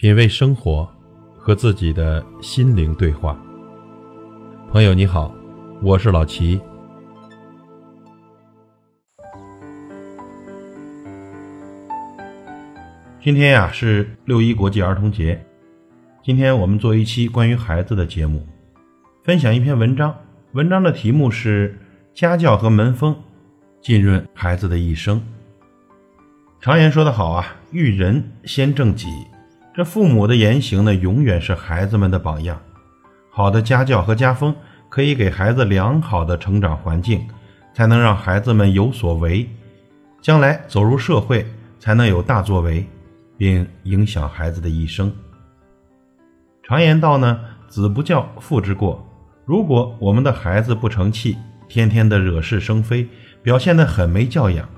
品味生活，和自己的心灵对话。朋友你好，我是老齐。今天呀是六一国际儿童节，今天我们做一期关于孩子的节目，分享一篇文章。文章的题目是《家教和门风浸润孩子的一生》。常言说得好啊，育人先正己。这父母的言行呢，永远是孩子们的榜样。好的家教和家风，可以给孩子良好的成长环境，才能让孩子们有所为，将来走入社会，才能有大作为，并影响孩子的一生。常言道呢，子不教，父之过。如果我们的孩子不成器，天天的惹是生非，表现得很没教养，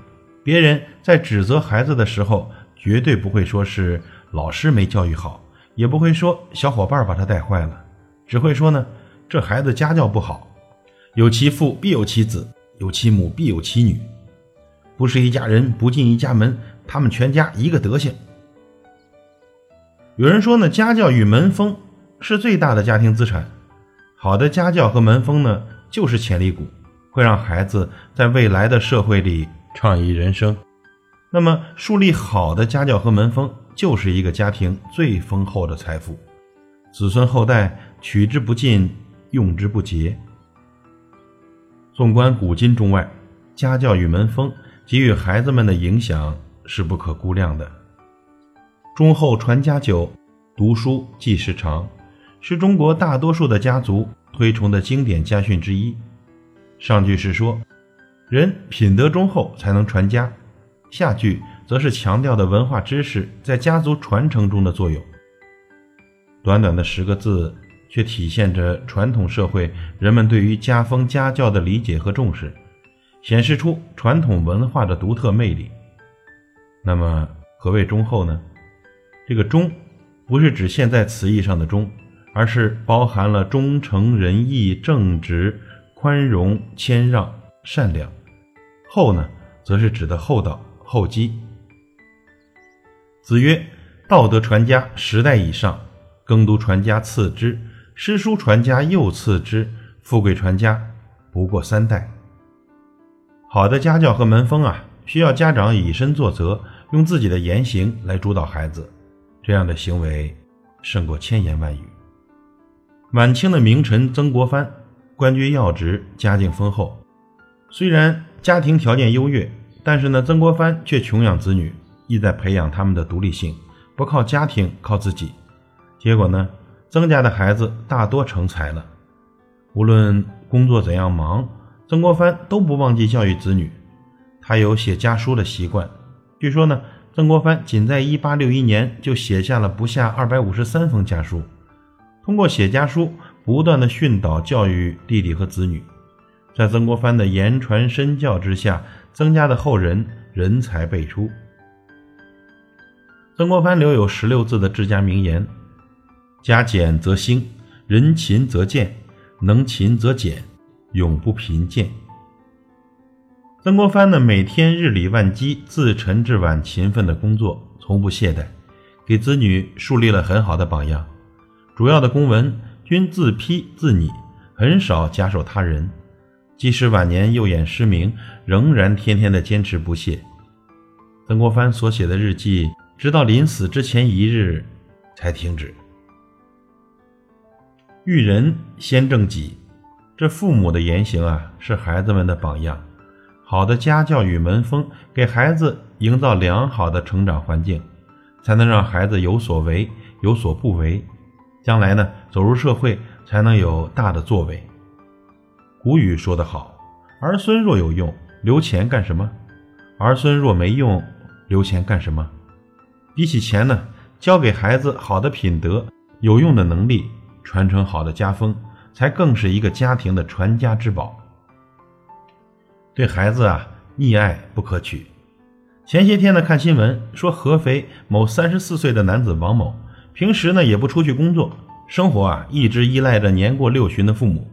别人在指责孩子的时候，绝对不会说是。老师没教育好，也不会说小伙伴把他带坏了，只会说呢，这孩子家教不好，有其父必有其子，有其母必有其女，不是一家人不进一家门，他们全家一个德行。有人说呢，家教与门风是最大的家庭资产，好的家教和门风呢，就是潜力股，会让孩子在未来的社会里畅意人生。那么，树立好的家教和门风。就是一个家庭最丰厚的财富，子孙后代取之不尽，用之不竭。纵观古今中外，家教与门风给予孩子们的影响是不可估量的。忠厚传家久，读书记事长，是中国大多数的家族推崇的经典家训之一。上句是说，人品德忠厚才能传家。下句则是强调的文化知识在家族传承中的作用。短短的十个字，却体现着传统社会人们对于家风家教的理解和重视，显示出传统文化的独特魅力。那么，何谓忠厚呢？这个忠，不是指现在词义上的忠，而是包含了忠诚、仁义、正直、宽容、谦让、善良。厚呢，则是指的厚道。厚积。子曰：“道德传家十代以上，耕读传家次之，诗书传家又次之，富贵传家不过三代。”好的家教和门风啊，需要家长以身作则，用自己的言行来主导孩子，这样的行为胜过千言万语。晚清的名臣曾国藩，官居要职，家境丰厚，虽然家庭条件优越。但是呢，曾国藩却穷养子女，意在培养他们的独立性，不靠家庭，靠自己。结果呢，曾家的孩子大多成才了。无论工作怎样忙，曾国藩都不忘记教育子女。他有写家书的习惯。据说呢，曾国藩仅在1861年就写下了不下253封家书。通过写家书，不断的训导教育弟弟和子女。在曾国藩的言传身教之下。曾家的后人人才辈出。曾国藩留有十六字的治家名言：“家俭则兴，人勤则健，能勤则俭，永不贫贱。”曾国藩呢，每天日理万机，自晨至晚勤奋的工作，从不懈怠，给子女树立了很好的榜样。主要的公文均自批自拟，很少假手他人。即使晚年右眼失明，仍然天天的坚持不懈。曾国藩所写的日记，直到临死之前一日才停止。育人先正己，这父母的言行啊，是孩子们的榜样。好的家教与门风，给孩子营造良好的成长环境，才能让孩子有所为，有所不为。将来呢，走入社会，才能有大的作为。古语说得好：“儿孙若有用，留钱干什么？儿孙若没用，留钱干什么？”比起钱呢，教给孩子好的品德、有用的能力，传承好的家风，才更是一个家庭的传家之宝。对孩子啊，溺爱不可取。前些天呢，看新闻说，合肥某三十四岁的男子王某，平时呢也不出去工作，生活啊一直依赖着年过六旬的父母。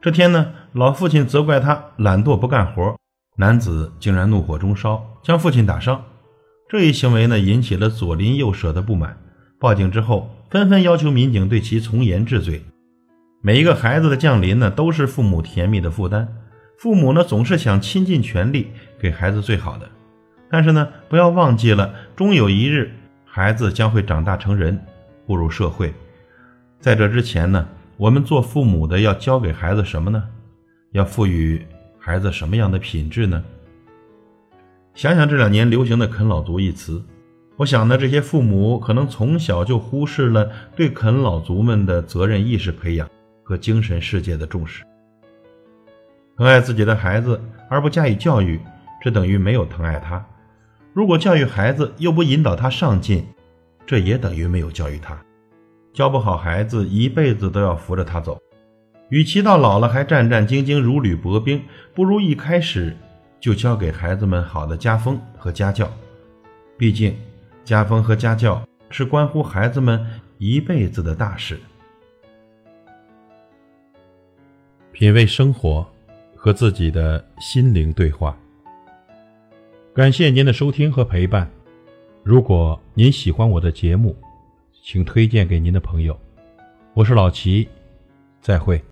这天呢，老父亲责怪他懒惰不干活，男子竟然怒火中烧，将父亲打伤。这一行为呢，引起了左邻右舍的不满，报警之后，纷纷要求民警对其从严治罪。每一个孩子的降临呢，都是父母甜蜜的负担。父母呢，总是想倾尽全力给孩子最好的，但是呢，不要忘记了，终有一日，孩子将会长大成人，步入社会。在这之前呢，我们做父母的要教给孩子什么呢？要赋予孩子什么样的品质呢？想想这两年流行的“啃老族”一词，我想呢，这些父母可能从小就忽视了对啃老族们的责任意识培养和精神世界的重视。疼爱自己的孩子而不加以教育，这等于没有疼爱他；如果教育孩子又不引导他上进，这也等于没有教育他。教不好孩子，一辈子都要扶着他走。与其到老了还战战兢兢如履薄冰，不如一开始。就教给孩子们好的家风和家教，毕竟家风和家教是关乎孩子们一辈子的大事。品味生活，和自己的心灵对话。感谢您的收听和陪伴。如果您喜欢我的节目，请推荐给您的朋友。我是老齐，再会。